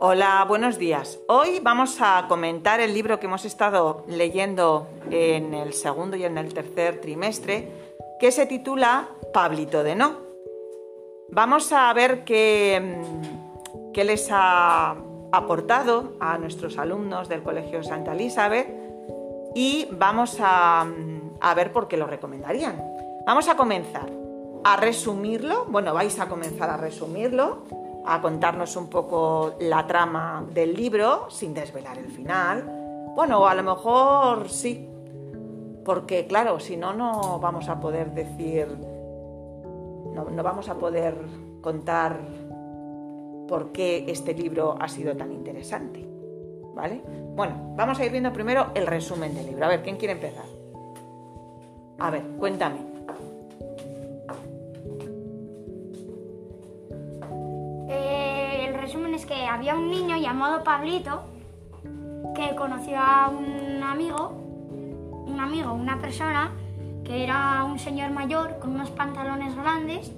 Hola, buenos días. Hoy vamos a comentar el libro que hemos estado leyendo en el segundo y en el tercer trimestre, que se titula Pablito de No. Vamos a ver qué, mm, qué les ha aportado a nuestros alumnos del Colegio Santa Elizabeth y vamos a, mm, a ver por qué lo recomendarían. Vamos a comenzar a resumirlo, bueno, vais a comenzar a resumirlo a contarnos un poco la trama del libro sin desvelar el final. Bueno, a lo mejor sí, porque claro, si no, no vamos a poder decir, no, no vamos a poder contar por qué este libro ha sido tan interesante. ¿Vale? Bueno, vamos a ir viendo primero el resumen del libro. A ver, ¿quién quiere empezar? A ver, cuéntame. Había un niño llamado Pablito que conoció a un amigo, un amigo, una persona que era un señor mayor con unos pantalones grandes.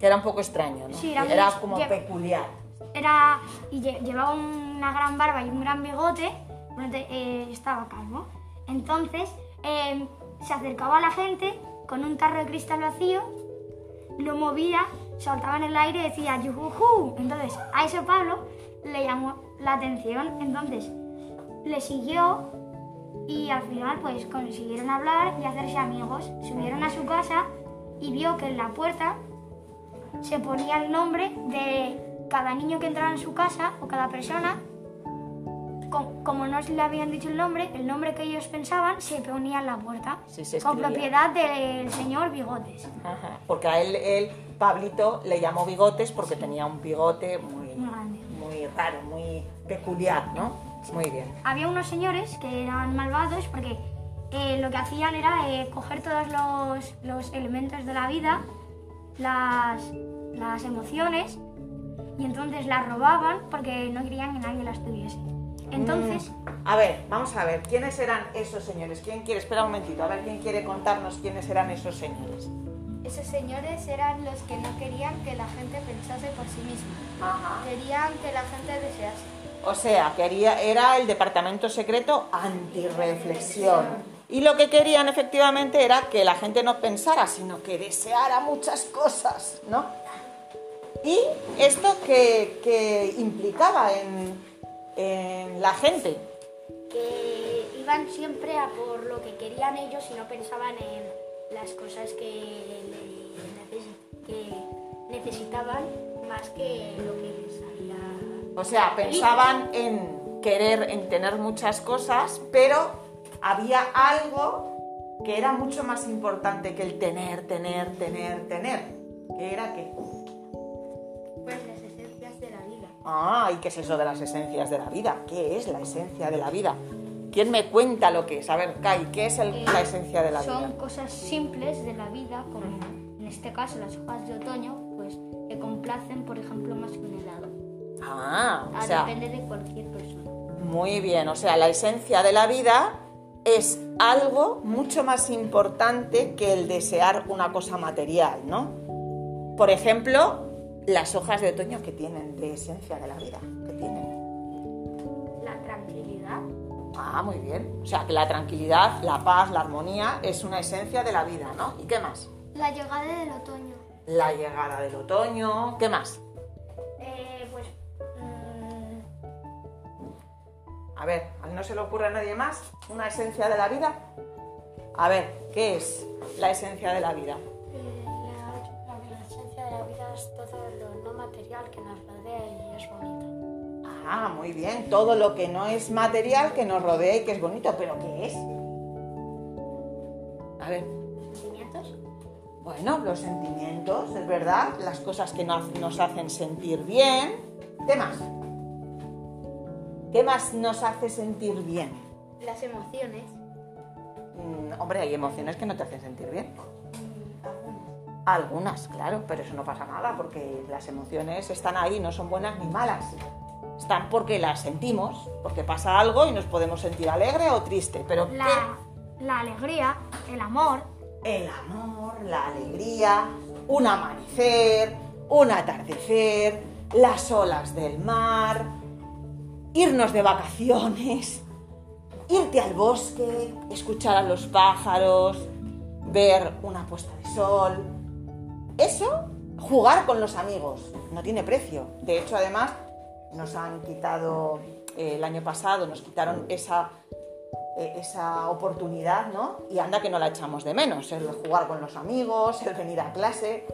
Que era un poco extraño, ¿no? Sí, era, era como peculiar. Era y llevaba una gran barba y un gran bigote, eh, estaba calmo. Entonces em, se acercaba a la gente con un tarro de cristal vacío, lo movía saltaba en el aire y decía yujuju. Entonces a eso Pablo le llamó la atención, entonces le siguió y al final pues consiguieron hablar y hacerse amigos. Subieron a su casa y vio que en la puerta se ponía el nombre de cada niño que entraba en su casa o cada persona. Como no le habían dicho el nombre, el nombre que ellos pensaban se ponía en la puerta. con propiedad del señor Bigotes. Ajá, porque a él, él Pablito le llamó bigotes porque tenía un bigote muy, muy raro, muy peculiar, ¿no? Muy bien. Había unos señores que eran malvados porque eh, lo que hacían era eh, coger todos los, los, elementos de la vida, las, las emociones, y entonces las robaban porque no querían que nadie las tuviese. Entonces... Mm. A ver, vamos a ver, ¿quiénes eran esos señores? ¿Quién quiere? Espera un momentito, a ver, ¿quién quiere contarnos quiénes eran esos señores? Esos señores eran los que no querían que la gente pensase por sí misma. Querían que la gente desease. O sea, quería, era el departamento secreto antirreflexión. Y lo que querían efectivamente era que la gente no pensara, sino que deseara muchas cosas, ¿no? ¿Y esto que, implicaba en, en la gente? Que iban siempre a por lo que querían ellos y no pensaban en las cosas que, necesitaban más que lo que salía. O sea, pensaban en querer, en tener muchas cosas, pero había algo que era mucho más importante que el tener, tener, tener, tener. ¿Qué era qué? Pues las esencias de la vida. Ah, ¿y qué es eso de las esencias de la vida? ¿Qué es la esencia de la vida? ¿Quién me cuenta lo que es? A ver, Kai, ¿qué es eh, la esencia de la vida? Son cosas simples de la vida, como este caso las hojas de otoño, pues que complacen, por ejemplo, más que un helado. Ah, o sea, depende de cualquier persona. Muy bien, o sea, la esencia de la vida es algo mucho más importante que el desear una cosa material, ¿no? Por ejemplo, las hojas de otoño que tienen de esencia de la vida, que tienen. Ah, muy bien. O sea, que la tranquilidad, la paz, la armonía es una esencia de la vida, ¿no? ¿Y qué más? La llegada del otoño. La llegada del otoño. ¿Qué más? Eh, pues... Mm, a ver, ¿no se le ocurre a nadie más una esencia de la vida? A ver, ¿qué es la esencia de la vida? Eh, la, la esencia de la vida es todo lo no material que nos rodea y es bonito. Ah, muy bien. Todo lo que no es material que nos rodea y que es bonito. ¿Pero qué es? A ver. Bueno, los sentimientos, es verdad. Las cosas que nos, hacen sentir bien. ¿Qué más? ¿Qué más nos hace sentir bien? Las emociones. Mm, hombre, hay emociones que no te hacen sentir bien. Algunas. Algunas, claro, pero eso no pasa nada porque las emociones están ahí, no son buenas ni malas están porque las sentimos, porque pasa algo y nos podemos sentir alegre o triste, pero la, la alegría, el amor. El amor, la alegría, un amanecer, un atardecer, las olas del mar, irnos de vacaciones, irte al bosque, escuchar a los pájaros, ver una puesta de sol. Eso, jugar con los amigos, no tiene precio. De hecho, además, nos han quitado, eh, el año pasado nos quitaron esa, esa oportunidad, ¿no? Y anda que no la echamos de menos, el jugar con los amigos, el venir a clase.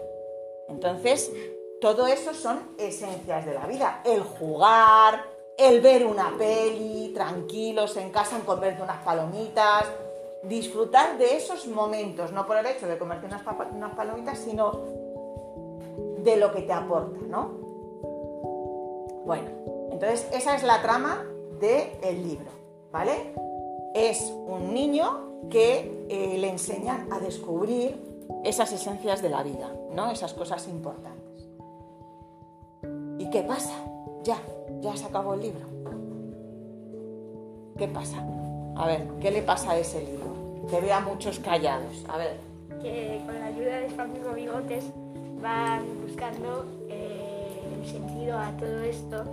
Entonces, todo eso son esencias de la vida. El jugar, el ver una peli, tranquilos en casa, en comerte unas palomitas, disfrutar de esos momentos, no por el hecho de comerte unas, palomitas, sino de lo que te aporta, ¿no? Bueno, entonces esa es la trama del libro, ¿vale? Es un niño que eh, le enseñan a descubrir esas esencias de la vida, ¿no? Esas cosas importantes. ¿Y qué pasa? Ya, ya se acabó el libro. ¿Qué pasa? A ver, ¿qué le pasa a ese libro? Que vea muchos callados. A ver. Que con la ayuda de amigo Bigotes van buscando eh, el sentido a todo esto,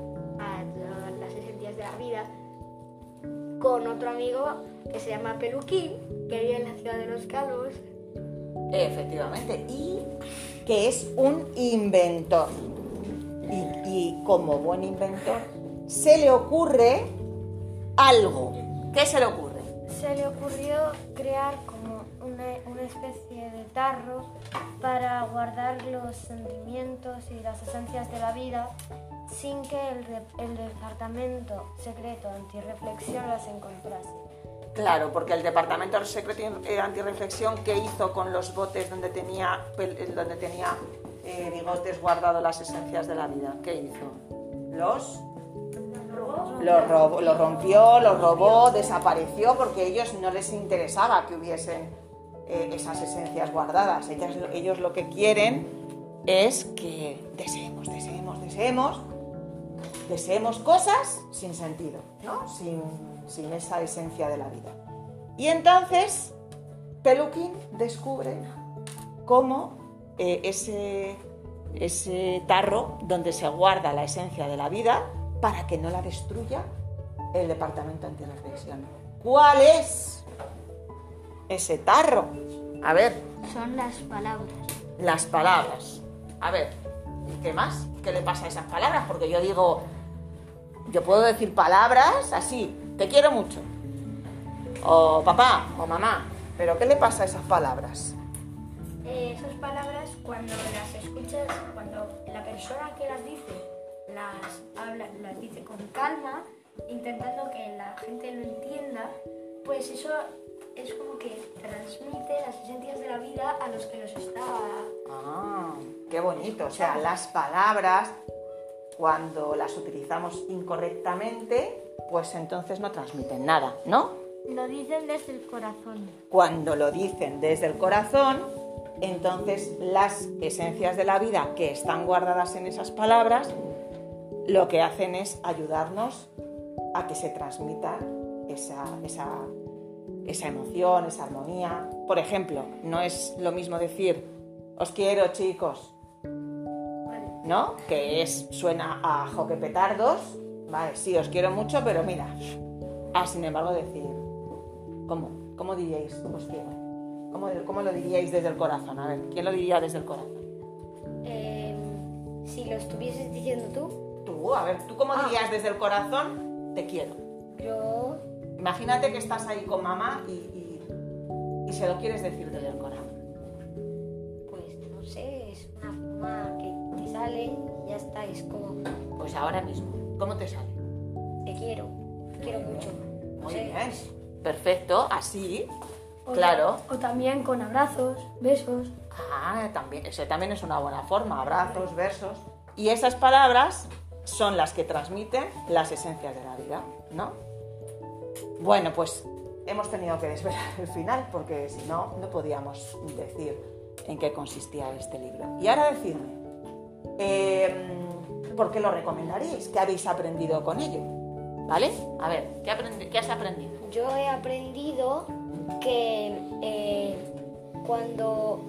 con otro amigo que se llama Peluquín, que vive en la ciudad de Los Calvos. Efectivamente, y que es un inventor y, como buen inventor, se le ocurre algo. ¿Qué se le ocurre? Se le ocurrió crear como una, especie de tarro para guardar los sentimientos y las esencias de la vida sin que el, el departamento secreto antirreflexión las encontrase. Claro, porque el departamento secreto antirreflexión, ¿qué hizo con los botes donde tenía, donde tenía eh, bigotes guardado las esencias de la vida. ¿Qué hizo? Los lo, rompió, lo robó, desapareció porque a ellos no les interesaba que hubiesen eh, esas esencias guardadas. ellos lo que quieren es que deseemos, deseemos, deseemos, deseemos cosas sin sentido, ¿no? sin, sin esa esencia de la vida. Y entonces Peluquín descubre cómo eh, ese, ese tarro donde se guarda la esencia de la vida para que no la destruya el departamento antirreflexión. ¿Cuál es ese tarro? A ver. Son las palabras. Las palabras. A ver, ¿y qué más? ¿Qué le pasa a esas palabras? Porque yo digo, yo puedo decir palabras así, te quiero mucho. O papá, o mamá. Pero ¿qué le pasa a esas palabras? Eh, esas palabras cuando las escuchas, cuando la persona que las dice las, habla, las dice con calma, intentando que la gente lo entienda, pues eso es como que transmite las esencias de la vida a los que los está... Ah, qué bonito. O sea, las palabras, cuando las utilizamos incorrectamente, pues entonces no transmiten nada, ¿no? Lo dicen desde el corazón. Cuando lo dicen desde el corazón, entonces las esencias de la vida que están guardadas en esas palabras lo que hacen es ayudarnos a que se transmita esa, esa, emoción, esa armonía. Por ejemplo, no es lo mismo decir os quiero chicos, ¿no? Que es, suena a joque petardos, vale, sí, os quiero mucho, pero mira, ah, sin embargo decir, ¿cómo? ¿Cómo diríais os quiero? ¿Cómo, lo diríais desde el corazón? A ver, ¿quién lo diría desde el corazón? Em, si lo estuvieses diciendo tú. Tú, a ver, ¿tú cómo ah. dirías desde el corazón? Te quiero. Yo. Imagínate que estás ahí con mamá y, y, se lo quieres decir desde el corazón. Pues no sé, es una forma es como. Pues ahora mismo, ¿cómo te sale? Te quiero, te quiero mucho. Muy bien, perfecto, así claro. O también con abrazos, besos. Ah, también, eso también es una buena forma, abrazos, besos. Y esas palabras son las que transmiten las esencias de la vida, ¿no? Bueno, pues hemos tenido que desvelar el final porque si no, no podíamos decir en qué consistía este libro. Y ahora decidme, em, ¿por qué lo recomendaríais? ¿Qué habéis aprendido con ello? ¿Vale? A ver, ¿qué, ¿qué has aprendido? Yo he aprendido que eh, cuando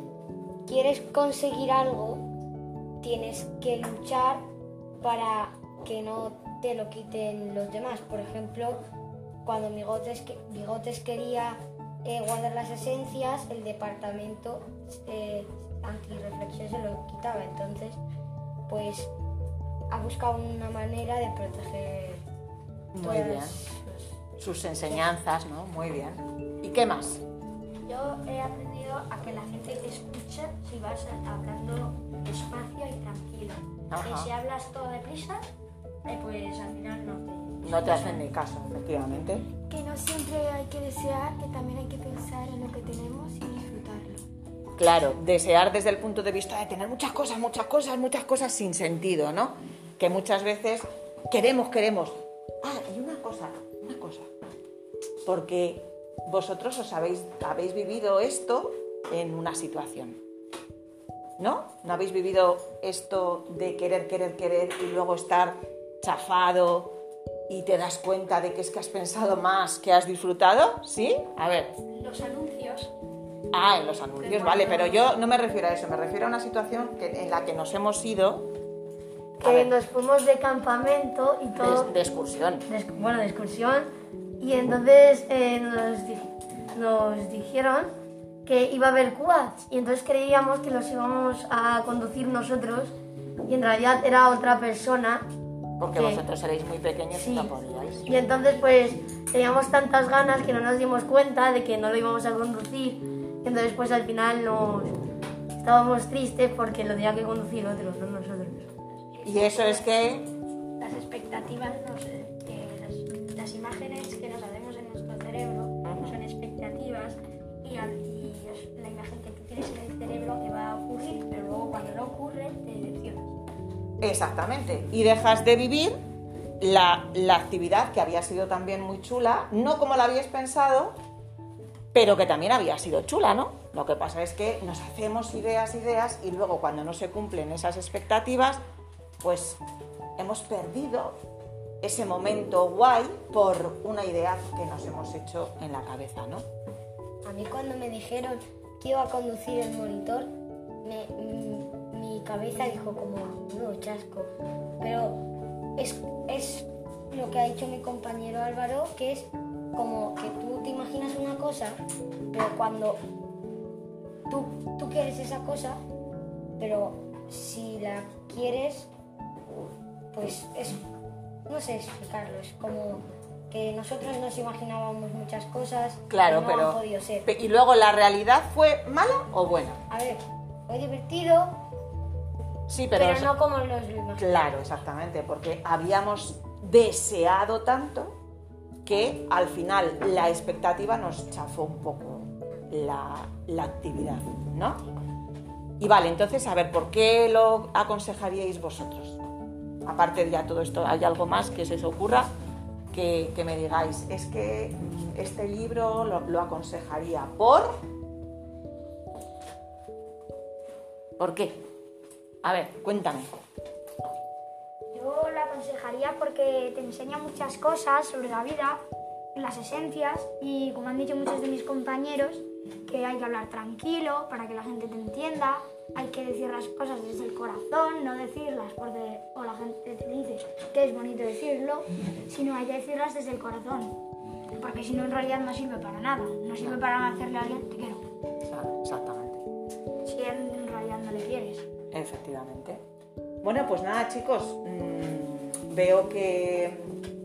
quieres conseguir algo, tienes que luchar para que no te lo quiten los demás. Por ejemplo, cuando Bigotes, Bigotes quería eh, guardar las esencias, el departamento eh, antirreflexión se lo quitaba. Entonces, pues ha buscado una manera de proteger Muy todas bien. los- Sus enseñanzas, ¿no? Muy bien. ¿Y qué más? Yo he aprendido a que la gente te escucha si vas hablando despacio y tranquilo. Ajá. Que si hablas todo deprisa, eh, pues al final no te... No te hacen ni caso, efectivamente. Que no siempre hay que desear, que también hay que pensar en lo que tenemos y disfrutarlo. Claro, desear desde el punto de vista de tener muchas cosas, muchas cosas, muchas cosas sin sentido, ¿no? Que muchas veces queremos, queremos. Ah, y una cosa, una cosa. Porque vosotros os habéis, habéis vivido esto en una situación. ¿No? ¿No habéis vivido esto de querer, querer, querer y luego estar chafado y te das cuenta de que es que has pensado más que has disfrutado? ¿Sí? A ver. Los anuncios, Ah, en los anuncios, vale, pero yo no me refiero a eso, me refiero a una situación que- en la que nos hemos ido que nos fuimos de campamento y todo, de, de excursión. de bueno, de excursión, y entonces eh, nos, di- nos dijeron que iba a haber quads, y entonces creíamos que los íbamos a conducir nosotros, y en realidad era otra persona, Porque Sí. vosotros erais muy pequeños Sí. y no podíais. y entonces pues teníamos tantas ganas que no nos dimos cuenta de que no lo íbamos a conducir, y entonces pues al final nos estábamos tristes porque lo tenía que conducir otro, no nosotros. Y eso es que, las expectativas, no sé, que las, las imágenes que nos hacemos en nuestro cerebro son expectativas y, al- y es la imagen que tú tienes en el cerebro que va a ocurrir, pero luego cuando no ocurre te decepcionas. exactamente, y dejas de vivir la, la actividad que había sido también muy chula, no como la habíais pensado, pero que también había sido chula, ¿no? Lo que pasa es que nos hacemos ideas, ideas, y luego cuando no se cumplen esas expectativas, pues hemos perdido ese momento guay por una idea que nos hemos hecho en la cabeza, ¿no? A mí cuando me dijeron que iba a conducir el monitor, mm, mi cabeza dijo como, no, chasco. Pero es, es lo que ha dicho mi compañero Álvaro, que es como que tú te imaginas una cosa, pero cuando tú, tú quieres esa cosa, pero si la quieres, pues es, no sé explicarlo, es como que nosotros nos imaginábamos muchas cosas Claro, que no pero... han podido ser. ¿Y luego la realidad fue mala o buena? A ver, fue divertido, Sí, pero... pero, no como nos lo imaginamos. Claro, exactamente, porque habíamos deseado tanto que al final la expectativa nos chafó un poco la, la actividad, ¿no? Y vale, entonces, a ver, ¿por qué lo aconsejaríais vosotros? Aparte de ya todo esto, ¿hay algo más que se os ocurra que, me digáis? Es que este libro lo, lo aconsejaría por... ¿Por qué? A ver, cuéntame. Yo la aconsejaría porque te enseña muchas cosas sobre la vida, las esencias y como han dicho muchos de mis compañeros, que hay que hablar tranquilo para que la gente te entienda, hay que decir las cosas desde el corazón, no decirlas porque o la gente te dice que es bonito decirlo, sino hay que decirlas desde el corazón, porque si no en realidad no sirve para nada, no sirve para hacerle a alguien te quiero, Exactamente. si en realidad no le quieres. Efectivamente. Bueno, pues nada, chicos. mm, veo que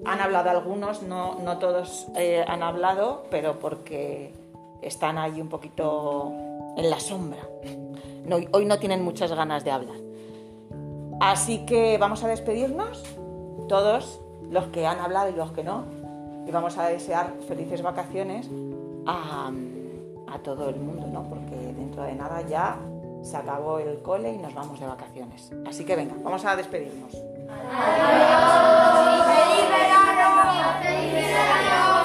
han hablado algunos, no, no todos eh, han hablado, pero porque están ahí un poquito en la sombra. Hoy no tienen muchas ganas de hablar. Así que vamos a despedirnos, todos los que han hablado y los que no, y vamos a desear felices vacaciones a, a todo el mundo, ¿no? Porque dentro de nada ya se acabó el cole y nos vamos de vacaciones. Así que venga, vamos a despedirnos. ¡Feliz verano! ¡Feliz verano!